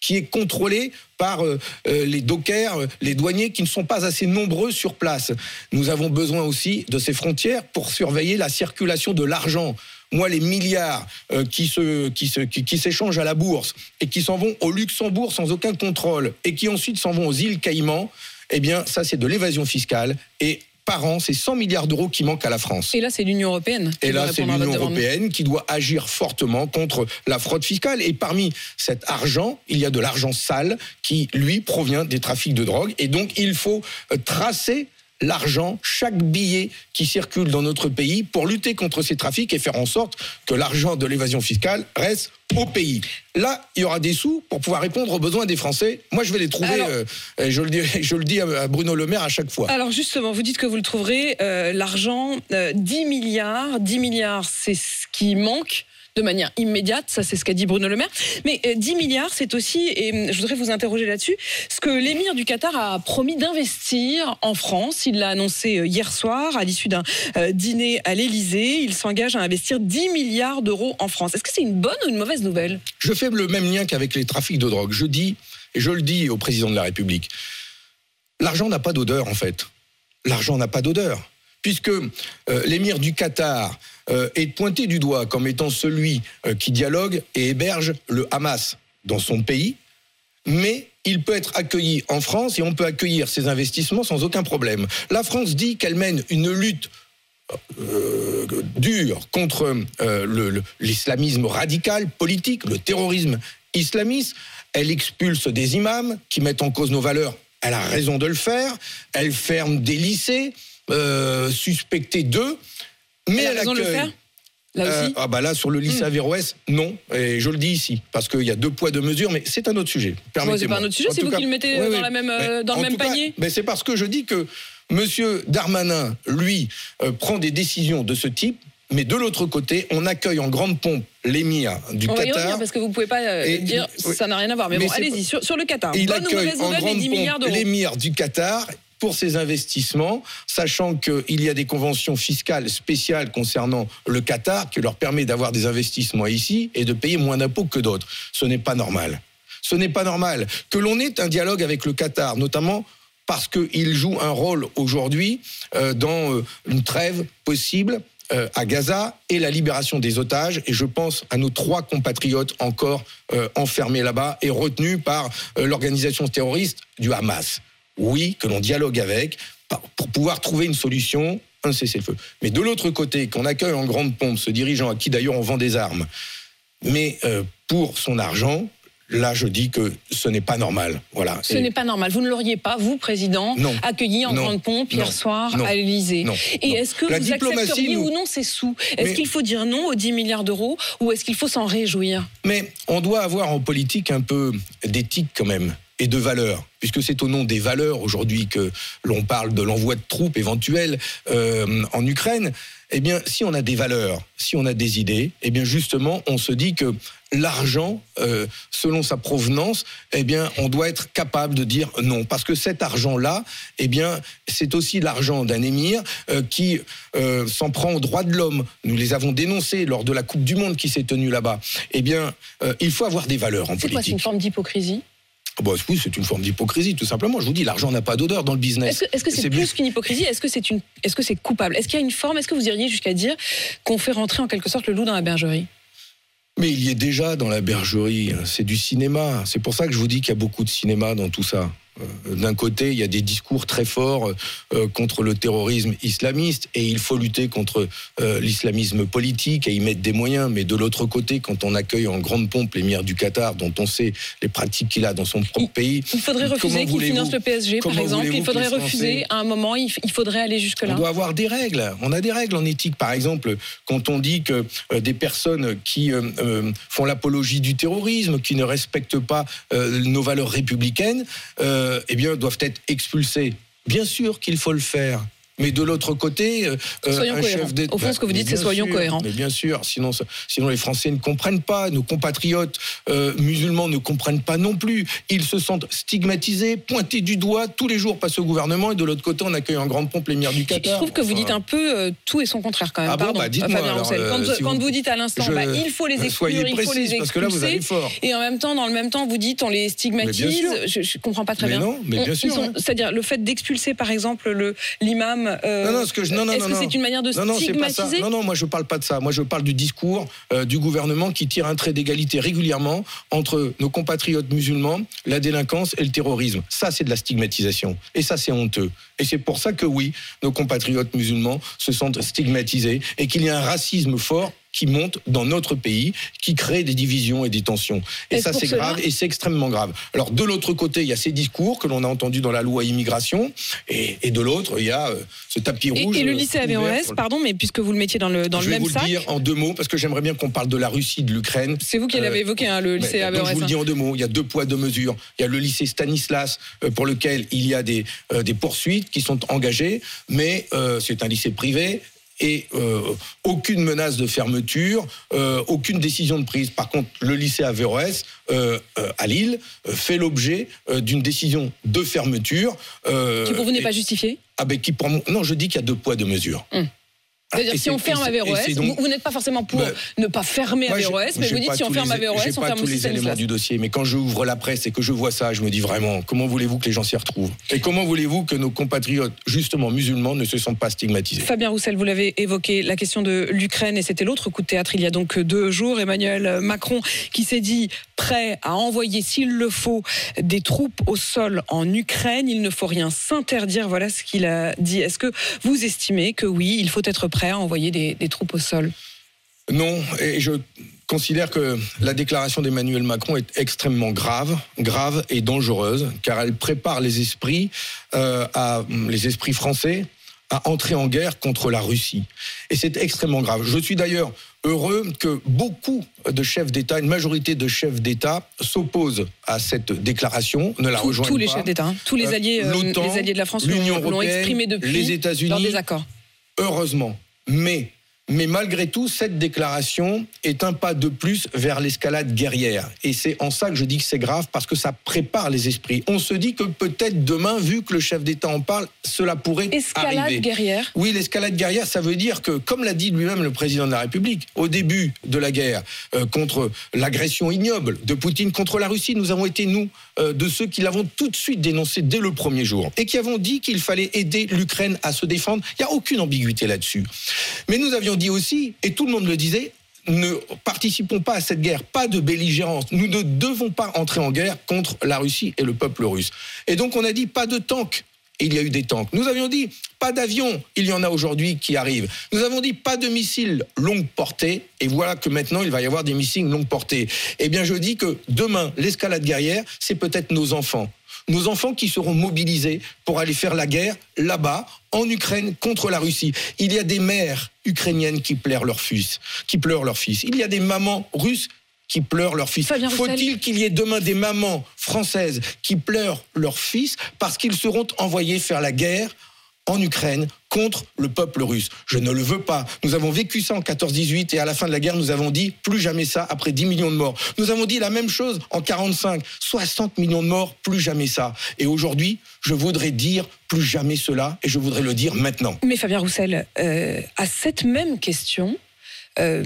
qui est contrôlé par euh, euh, les dockers, euh, les douaniers qui ne sont pas assez nombreux sur place. Nous avons besoin aussi de ces frontières pour surveiller la circulation de l'argent. Moi, les milliards qui se qui se qui, qui s'échangent à la bourse et qui s'en vont au Luxembourg sans aucun contrôle et qui ensuite s'en vont aux îles Caïmans, eh bien, ça c'est de l'évasion fiscale et par an, c'est 100 milliards d'euros qui manquent à la France. Et là, c'est l'Union européenne. qui Et doit là, c'est l'Union européenne qui doit agir fortement contre la fraude fiscale. Et parmi cet argent, il y a de l'argent sale qui, lui, provient des trafics de drogue. Et donc, il faut euh, tracer l'argent, chaque billet qui circule dans notre pays pour lutter contre ces trafics et faire en sorte que l'argent de l'évasion fiscale reste au pays. Là, il y aura des sous pour pouvoir répondre aux besoins des Français. Moi, je vais les trouver, Alors- euh, et je, le dis, (laughs) je le dis à Bruno Le Maire à chaque fois. Alors justement, vous dites que vous le trouverez, euh, l'argent, euh, 10 milliards. 10 milliards, c'est ce qui manque de manière immédiate, ça c'est ce qu'a dit Bruno Le Maire. Mais euh, 10 milliards, c'est aussi, et hum, je voudrais vous interroger là-dessus, ce que l'émir du Qatar a promis d'investir en France. Il l'a annoncé euh, hier soir à l'issue d'un euh, dîner à l'Élysée. Il s'engage à investir 10 milliards d'euros en France. Est-ce que c'est une bonne ou une mauvaise nouvelle? Je fais le même lien qu'avec les trafics de drogue. Je dis, et je le dis au président de la République, l'argent n'a pas d'odeur en fait. L'argent n'a pas d'odeur. Puisque euh, l'émir du Qatar euh, est pointé du doigt comme étant celui euh, qui dialogue et héberge le Hamas dans son pays, mais il peut être accueilli en France et on peut accueillir ses investissements sans aucun problème. La France dit qu'elle mène une lutte euh, dure contre l'islamisme radical, politique, le terrorisme islamiste. Elle expulse des imams qui mettent en cause nos valeurs. Elle a raison de le faire. Elle ferme des lycées euh, suspectés d'eux. Mais Elle elle accueille- faire Là euh, aussi Hmm. ah bah là sur le lycée Averroès, non. Et je le dis ici parce qu'il y a deux poids deux mesures, mais c'est un autre sujet. C'est pas un autre sujet, c'est vous qui le mettez oui, dans oui. la même, euh, dans le même cas, panier mais c'est parce que je dis que Monsieur Darmanin, lui, euh, prend des décisions de ce type. Mais de l'autre côté, on accueille en grande pompe l'émir du On va y Qatar. parce que vous pouvez pas euh, Et- dire oui. ça n'a rien à voir. Mais, Mais bon, allez-y sur, sur le Qatar. Il Bonne ou accueille en les grande 10 milliards pompe d'euros l'émir du Qatar pour ces investissements, sachant qu'il y a des conventions fiscales spéciales concernant le Qatar qui leur permet d'avoir des investissements ici et de payer moins d'impôts que d'autres. Ce n'est pas normal. Ce n'est pas normal que l'on ait un dialogue avec le Qatar, notamment parce qu'il joue un rôle aujourd'hui euh, dans euh, une trêve possible euh, à Gaza et la libération des otages. Et je pense à nos trois compatriotes encore enfermés là-bas et retenus par l'organisation terroriste du Hamas. Oui, que l'on dialogue avec par- pour pouvoir trouver une solution, un cessez-le-feu. Mais de l'autre côté, qu'on accueille en grande pompe ce dirigeant à qui d'ailleurs on vend des armes, mais euh, pour son argent, là je dis que ce n'est pas normal. Voilà. Ce n'est pas normal. Vous ne l'auriez pas, vous, président, Non. accueilli en Non. grande pompe hier Non. soir à l'Élysée. Non. Et est-ce que La vous accepteriez nous- ou non ces sous? Est-ce qu'il faut dire non aux 10 milliards d'euros ou est-ce qu'il faut s'en réjouir? Mais on doit avoir en politique un peu d'éthique quand même et de valeurs, puisque c'est au nom des valeurs aujourd'hui que l'on parle de l'envoi de troupes éventuelles euh, en Ukraine. Eh bien, si on a des valeurs, si on a des idées, eh bien justement, on se dit que l'argent, euh, selon sa provenance, eh bien, on doit être capable de dire non, parce que cet argent-là, eh bien, c'est aussi l'argent d'un émir euh, qui euh, s'en prend aux droits de l'homme. Nous les avons dénoncés lors de la Coupe du Monde qui s'est tenue là-bas. Eh bien, il faut avoir des valeurs en C'est quoi C'est politique. une forme d'hypocrisie? Bah oui, c'est une forme d'hypocrisie, tout simplement. Je vous dis, l'argent n'a pas d'odeur dans le business. Est-ce que c'est plus qu'une hypocrisie? Est-ce que c'est une est-ce que c'est coupable? Est-ce qu'il y a une forme? Est-ce que vous iriez jusqu'à dire qu'on fait rentrer en quelque sorte le loup dans la bergerie? Mais il y est déjà dans la bergerie. C'est du cinéma. C'est pour ça que je vous dis qu'il y a beaucoup de cinéma dans tout ça. Euh, D'un côté, il y a des discours très forts euh, contre le terrorisme islamiste et il faut lutter contre euh, l'islamisme politique et y mettre des moyens. Mais de l'autre côté, quand on accueille en grande pompe l'émir du Qatar, dont on sait les pratiques qu'il a dans son propre pays, Il faudrait refuser qu'il finance le PSG, par exemple. Il faudrait refuser à un moment. Il, faudrait aller jusque-là. on doit avoir des règles. On a des règles en éthique. Par exemple, quand on dit que euh, des personnes qui euh, euh, font l'apologie du terrorisme, qui ne respectent pas euh, nos valeurs républicaines, euh, eh bien, doivent être expulsées. Bien sûr qu'il faut le faire. Mais de l'autre côté, euh, Soyons un cohérents. chef d'État. Au fond, ce que vous dites, c'est soyons sûr, cohérents. Mais bien sûr, sinon, sinon les Français ne comprennent pas. Nos compatriotes euh, musulmans ne comprennent pas non plus. Ils se sentent stigmatisés, pointés du doigt tous les jours par ce gouvernement. Et de l'autre côté, on accueille en grande pompe l'émir du Je Qatar. trouve que vous dites un peu euh, tout et son contraire quand même. Ah bon, Pardon, bah, dites-moi, alors, Roussel. Quand, si quand vous- vous dites à l'instant, Je- bah, il faut les exclure, Soyez il faut les expulser. parce que là, vous allez fort. Et en même temps, dans le même temps, vous dites on les stigmatise. Je, je comprends pas très Mais bien. non, mais bien sûr, hein. C'est-à-dire le fait d'expulser, par exemple, le euh, Non, non, ce que je, non, non, Est-ce que c'est une manière de non, non, c'est pas ça. stigmatiser Non, non, moi je parle pas de ça. Moi je parle du discours euh, du gouvernement qui tire un trait d'égalité régulièrement entre nos compatriotes musulmans, la délinquance et le terrorisme. Ça, c'est de la stigmatisation. Et ça, c'est honteux. Et c'est pour ça que oui, nos compatriotes musulmans se sentent stigmatisés et qu'il y a un racisme fort qui monte dans notre pays, qui crée des divisions et des tensions. Et ça, c'est grave et c'est extrêmement grave. Alors, de l'autre côté, il y a ces discours que l'on a entendus dans la loi immigration, et, et de l'autre, il y a euh, ce tapis Et, rouge. et le euh, lycée le- pardon, mais puisque vous le mettiez dans le, dans je le vais même vous sac. le dire en deux mots, parce que j'aimerais bien qu'on parle de la Russie, de l'Ukraine. C'est vous qui Euh, l'avez évoqué, hein, le lycée donc, je vous le dis en deux mots. Il y a deux poids, deux mesures. Il y a le lycée Stanislas, euh, pour lequel il y a des, euh, des poursuites qui sont engagées, mais euh, c'est un lycée privé. Et euh, aucune menace de fermeture, euh, aucune décision de prise. Par contre, le lycée Averroès euh, euh, à Lille fait l'objet d'une décision de fermeture. Qui pour vous n'est pas justifié ah ben, qui pour non, je dis qu'il y a deux poids, deux mesures. C'est-à-dire Et si on ferme Averroès, vous, donc- vous n'êtes pas forcément pour Ben, ne pas fermer Averroès, mais vous dites si on tous ferme les- Averroès, j'ai on pas ferme tous aussi les éléments du dossier, mais quand je ouvre la presse et que je vois ça, je me dis vraiment, comment voulez-vous que les gens s'y retrouvent? Et comment voulez-vous que nos compatriotes, justement musulmans, ne se sentent pas stigmatisés? Fabien Roussel, vous l'avez évoqué, la question de l'Ukraine, et c'était l'autre coup de théâtre il y a donc deux jours. Emmanuel Macron qui s'est dit prêt à envoyer, s'il le faut, des troupes au sol en Ukraine. Il ne faut rien s'interdire. Voilà ce qu'il a dit. Est-ce que vous estimez que oui, il faut être prêt à envoyer des, des troupes au sol Non, et je considère que la déclaration d'Emmanuel Macron est extrêmement grave, grave et dangereuse, car elle prépare les esprits, euh, à, les esprits français à entrer en guerre contre la Russie. Et c'est extrêmement grave. Je suis d'ailleurs heureux que beaucoup de chefs d'État, une majorité de chefs d'État s'opposent à cette déclaration, ne la Tous- rejoignent tous les pas. chefs d'État, hein. tous les Euh, alliés, euh, les alliés de la France l'ont- l'Union l'ont européenne, exprimé depuis les États-Unis, désaccord. heureusement. Mais, Mais malgré tout, cette déclaration est un pas de plus vers l'escalade guerrière. Et c'est en ça que je dis que c'est grave, parce que ça prépare les esprits. On se dit que peut-être demain, vu que le chef d'État en parle, cela pourrait Escalade arriver. guerrière Oui, l'escalade guerrière, ça veut dire que, comme l'a dit lui-même le président de la République, au début de la guerre euh, contre l'agression ignoble de Poutine contre la Russie, nous avons été, nous, de ceux qui l'avons tout de suite dénoncé dès le premier jour et qui avons dit qu'il fallait aider l'Ukraine à se défendre. Il n'y a aucune ambiguïté là-dessus. Mais nous avions dit aussi, et tout le monde le disait, ne participons pas à cette guerre, pas de belligérance. Nous ne devons pas entrer en guerre contre la Russie et le peuple russe. Et donc on a dit pas de tanks. Il y a eu des tanks. Nous avions dit pas d'avions. Il y en a aujourd'hui qui arrivent. Nous avons dit pas de missiles longue portée. Et voilà que maintenant il va y avoir des missiles longue portée. Eh bien je dis que demain l'escalade guerrière, c'est peut-être nos enfants. Nos enfants qui seront mobilisés pour aller faire la guerre là-bas, en Ukraine, contre la Russie. Il y a des mères ukrainiennes qui pleurent leur fils, qui pleurent leur fils. Il y a des mamans russes qui pleurent leur fils. Faut-il qu'il y ait demain des mamans françaises qui pleurent leur fils parce qu'ils seront envoyés faire la guerre en Ukraine contre le peuple russe? Je ne le veux pas. Nous avons vécu ça en 14-18 et à la fin de la guerre, nous avons dit plus jamais ça après 10 millions de morts. Nous avons dit la même chose en 45, 60 millions de morts, plus jamais ça. Et aujourd'hui, je voudrais dire plus jamais cela et je voudrais le dire maintenant. Mais Fabien Roussel, euh, à cette même question, euh,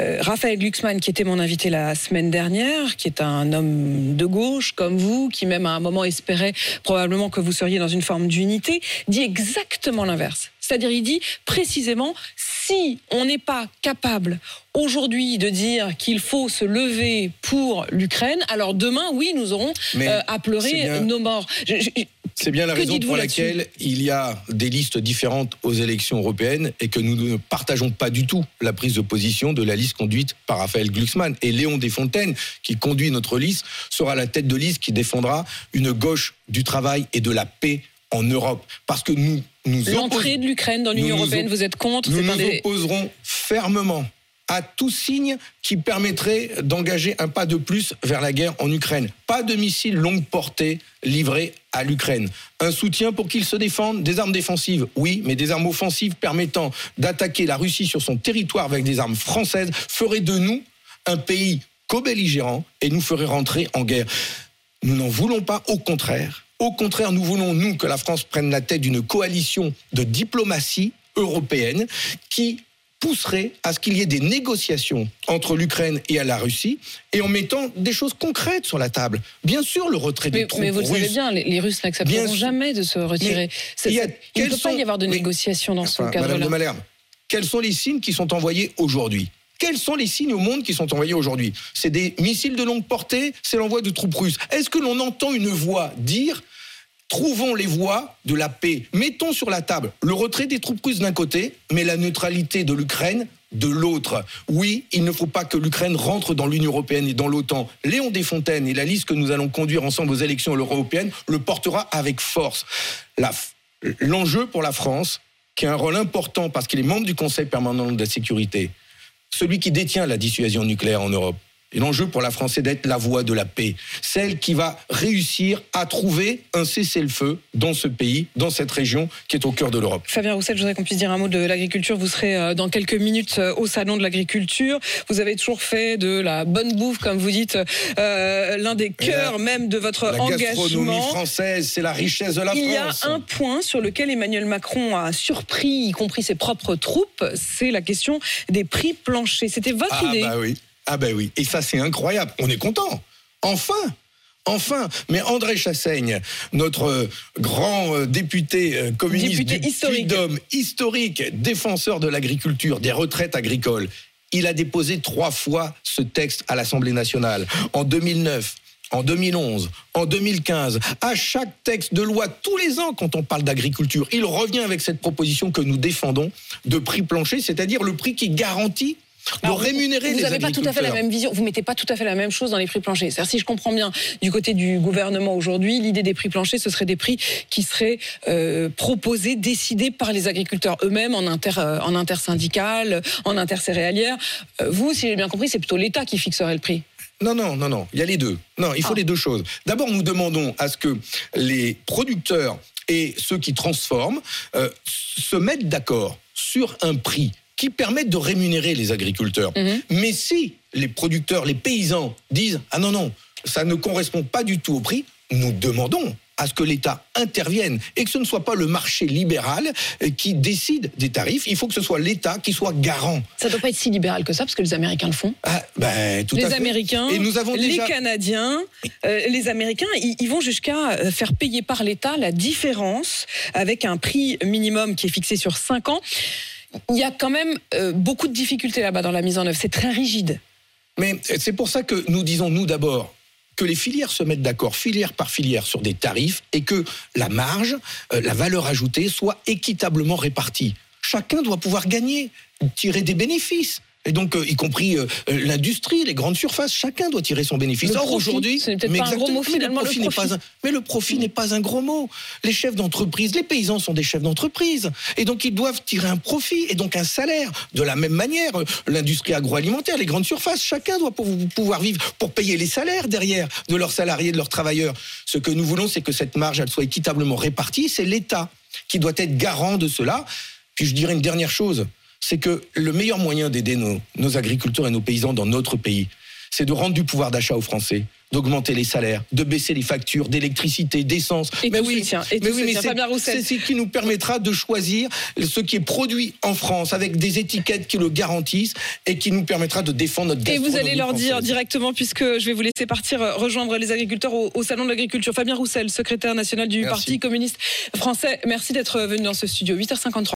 euh, Raphaël Glucksmann, qui était mon invité la semaine dernière, qui est un homme de gauche comme vous, qui même à un moment espérait probablement que vous seriez dans une forme d'unité, dit exactement l'inverse. C'est-à-dire, il dit précisément, si on n'est pas capable aujourd'hui de dire qu'il faut se lever pour l'Ukraine, alors demain, oui, nous aurons euh, à pleurer bien- nos morts. Je- je- C'est bien la Que raison pour laquelle il y a des listes différentes aux élections européennes et que nous ne partageons pas du tout la prise de position de la liste conduite par Raphaël Glucksmann. Et Léon Desfontaines, qui conduit notre liste, sera la tête de liste qui défendra une gauche du travail et de la paix en Europe. Parce que nous nous L'entrée de l'Ukraine dans l'Union européenne, op- vous êtes contre nous nous des- opposerons fermement à tout signe qui permettrait d'engager un pas de plus vers la guerre en Ukraine. Pas de missiles longue portée livrés à l'Ukraine. Un soutien pour qu'ils se défendent, des armes défensives, oui, mais des armes offensives permettant d'attaquer la Russie sur son territoire avec des armes françaises ferait de nous un pays co-belligérant et nous ferait rentrer en guerre. Nous n'en voulons pas, au contraire. Au contraire, nous voulons, nous, que la France prenne la tête d'une coalition de diplomatie européenne qui pousserait à ce qu'il y ait des négociations entre l'Ukraine et à la Russie et en mettant des choses concrètes sur la table. Bien sûr, le retrait des Mais, troupes mais vous le savez bien, les, les Russes n'accepteront jamais de se retirer. Il a- ne peut pas y avoir de mais- négociation dans ce Enfin, Madame de cadre-là. Malherbe, quels sont les signes qui sont envoyés aujourd'hui? Quels sont les signes au monde qui sont envoyés aujourd'hui? C'est des missiles de longue portée, c'est l'envoi de troupes russes. Est-ce que l'on entend une voix dire Trouvons les voies de la paix? Mettons sur la table le retrait des troupes russes d'un côté, mais la neutralité de l'Ukraine de l'autre. Oui, il ne faut pas que l'Ukraine rentre dans l'Union européenne et dans l'OTAN. Léon Desfontaines et la liste que nous allons conduire ensemble aux élections européennes le portera avec force. L'enjeu pour la France, qui a un rôle important parce qu'il est membre du Conseil permanent de la sécurité, celui qui détient la dissuasion nucléaire en Europe. Et l'enjeu pour la France, c'est d'être la voie de la paix, celle qui va réussir à trouver un cessez-le-feu dans ce pays, dans cette région qui est au cœur de l'Europe. Fabien Roussel, je voudrais qu'on puisse dire un mot de l'agriculture. Vous serez euh, dans quelques minutes euh, au salon de l'agriculture. Vous avez toujours fait de la bonne bouffe, comme vous dites, euh, l'un des cœurs même de votre La gastronomie engagement. française, c'est la richesse de la Il y a France. un point sur lequel Emmanuel Macron a surpris, y compris ses propres troupes, c'est la question des prix planchers. C'était votre Ah idée. bah oui, ah bah oui. Et ça c'est incroyable. On est content. Enfin. Enfin, mais André Chassaigne, notre euh, grand euh, député euh, communiste Député du historique. Historique, défenseur de l'agriculture, des retraites agricoles, il a déposé trois fois ce texte à l'Assemblée nationale. En 2009, en 2011, en 2015, à chaque texte de loi, tous les ans, quand on parle d'agriculture, il revient avec cette proposition que nous défendons de prix plancher, c'est-à-dire le prix qui garantit de Alors, rémunérer vous les n'avez pas tout à fait la même vision. Vous mettez pas tout à fait la même chose dans les prix planchers. C'est-à-dire, si je comprends bien, du côté du gouvernement aujourd'hui, l'idée des prix planchers, ce serait des prix qui seraient euh, proposés, décidés par les agriculteurs eux-mêmes en inter, euh, en intersyndical, en intercéréalière. Euh, vous, si j'ai bien compris, c'est plutôt l'État qui fixerait le prix. Non, non, non, non. Il y a les deux. Non, il faut les deux choses. D'abord, nous demandons à ce que les producteurs et ceux qui transforment euh, se mettent d'accord sur un prix qui permettent de rémunérer les agriculteurs. Mais si les producteurs, les paysans disent ah non non, ça ne correspond pas du tout au prix, nous demandons à ce que l'État intervienne et que ce ne soit pas le marché libéral euh, qui décide des tarifs. Il faut que ce soit l'État qui soit garant. Ça doit pas être si libéral que ça, parce que les Américains le font. Ben, tout les à fait. Américains, Et nous avons les Canadiens, euh, les Américains, ils, ils vont jusqu'à euh, faire payer par l'État la différence avec un prix minimum qui est fixé sur 5 ans. Il y a quand même euh, beaucoup de difficultés là-bas dans la mise en œuvre. C'est très rigide. Mais c'est pour ça que nous disons, nous d'abord, que les filières se mettent d'accord, filière par filière, sur des tarifs et que la marge, euh, la valeur ajoutée soit équitablement répartie. Chacun doit pouvoir gagner, tirer des bénéfices. Et donc, euh, y compris euh, euh, l'industrie, les grandes surfaces, chacun doit tirer son bénéfice. Le Or, aujourd'hui, ce n'est peut-être mais pas un gros exactement, mot, mais le profit n'est pas un- mais le profit n'est pas un gros mot. Les chefs d'entreprise, les paysans sont des chefs d'entreprise. Et donc, ils doivent tirer un profit et donc un salaire. De la même manière, l'industrie agroalimentaire, les grandes surfaces, chacun doit pou- pouvoir vivre pour payer les salaires derrière de leurs salariés, de leurs travailleurs. Ce que nous voulons, c'est que cette marge, elle soit équitablement répartie. C'est l'État qui doit être garant de cela. Puis je dirais une dernière chose, c'est que le meilleur moyen d'aider nos, nos agriculteurs et nos paysans dans notre pays, c'est de rendre du pouvoir d'achat aux Français, d'augmenter les salaires, de baisser les factures d'électricité, d'essence. Et mais oui, se tient, et mais oui, mais c'est- Fabien Roussel. c'est ce qui nous permettra de choisir ce qui est produit en France avec des étiquettes qui le garantissent et qui nous permettra de défendre notre Et vous allez leur dire directement, puisque je vais vous laisser partir euh, rejoindre les agriculteurs au, au Salon de l'Agriculture. Fabien Roussel, secrétaire national du Merci. Parti communiste français, merci d'être venu dans ce studio. 8h53.